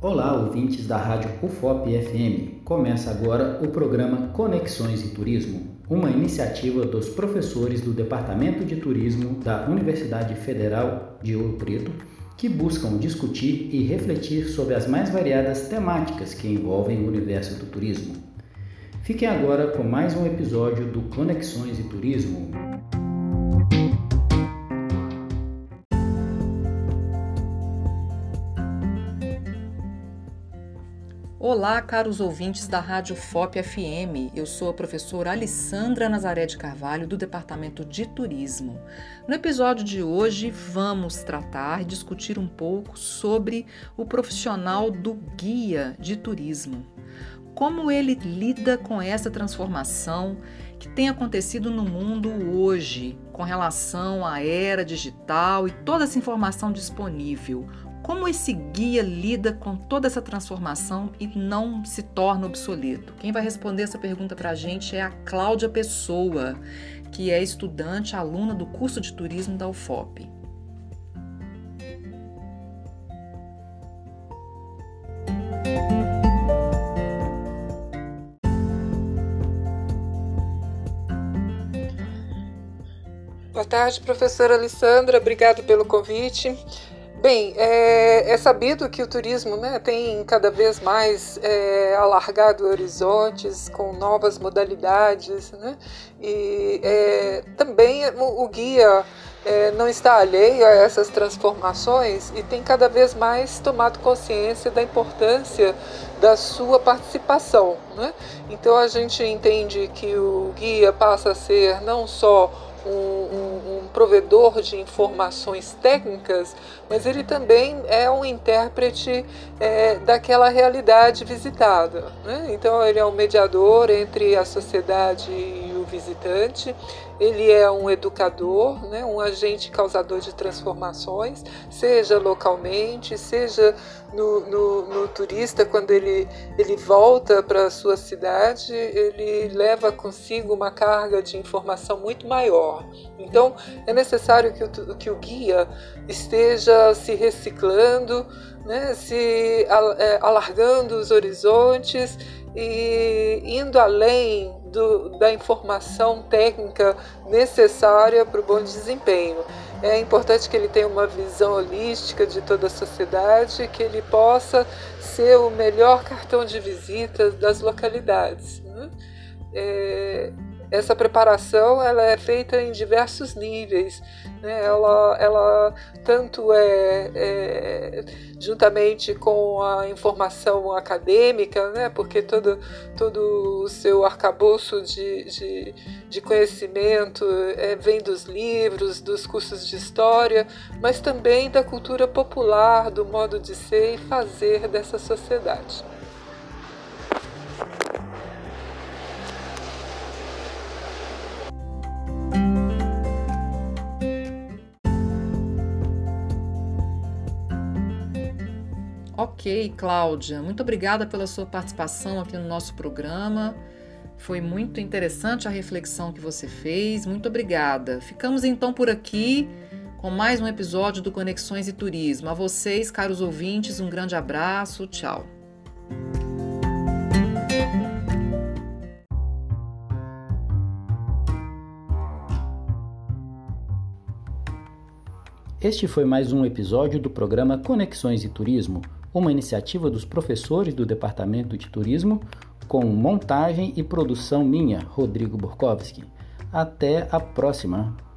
Olá, ouvintes da Rádio UFOP FM. Começa agora o programa Conexões e Turismo, uma iniciativa dos professores do Departamento de Turismo da Universidade Federal de Ouro Preto, que buscam discutir e refletir sobre as mais variadas temáticas que envolvem o universo do turismo. Fiquem agora com mais um episódio do Conexões e Turismo. Olá, caros ouvintes da Rádio FOP FM. Eu sou a professora Alessandra Nazaré de Carvalho, do Departamento de Turismo. No episódio de hoje, vamos tratar e discutir um pouco sobre o profissional do guia de turismo. Como ele lida com essa transformação que tem acontecido no mundo hoje com relação à era digital e toda essa informação disponível como esse guia lida com toda essa transformação e não se torna obsoleto? Quem vai responder essa pergunta para a gente é a Cláudia Pessoa, que é estudante, aluna do curso de turismo da UFOP. Boa tarde, professora Alessandra. Obrigada pelo convite. Bem, é, é, sabido que o turismo né, tem cada vez mais é, alargado horizontes com novas modalidades, né? e é, também o, o guia é, não está alheio a essas transformações e tem cada vez mais tomado consciência da importância da sua participação. Né? Então a gente entende que o guia passa a ser não só um, um, provedor de informações técnicas, mas ele também é um intérprete é, daquela realidade visitada. Né? Então, ele é um mediador entre a sociedade e o visitante, ele é um educador, né? um agente causador de transformações, seja localmente, seja no, no, no turista, quando ele, ele volta para a sua cidade, ele leva consigo uma carga de informação muito maior. Então, é necessário que o, que o guia esteja se reciclando, né, se é, alargando os horizontes e indo além do, da informação técnica necessária para o bom desempenho. É importante que ele tenha uma visão holística de toda a sociedade, que ele possa ser o melhor cartão de visita das localidades. Né? É, essa preparação ela é feita em diversos níveis. Né? Ela, ela tanto é, é, juntamente com a informação acadêmica, né? porque todo, todo o seu arcabouço de, de, de conhecimento é, vem dos livros, dos cursos de história, mas também da cultura popular, do modo de ser e fazer dessa sociedade. Ok, Cláudia, muito obrigada pela sua participação aqui no nosso programa. Foi muito interessante a reflexão que você fez. Muito obrigada. Ficamos então por aqui com mais um episódio do Conexões e Turismo. A vocês, caros ouvintes, um grande abraço. Tchau. Este foi mais um episódio do programa Conexões e Turismo uma iniciativa dos professores do Departamento de Turismo, com montagem e produção minha, Rodrigo Borkowski. Até a próxima!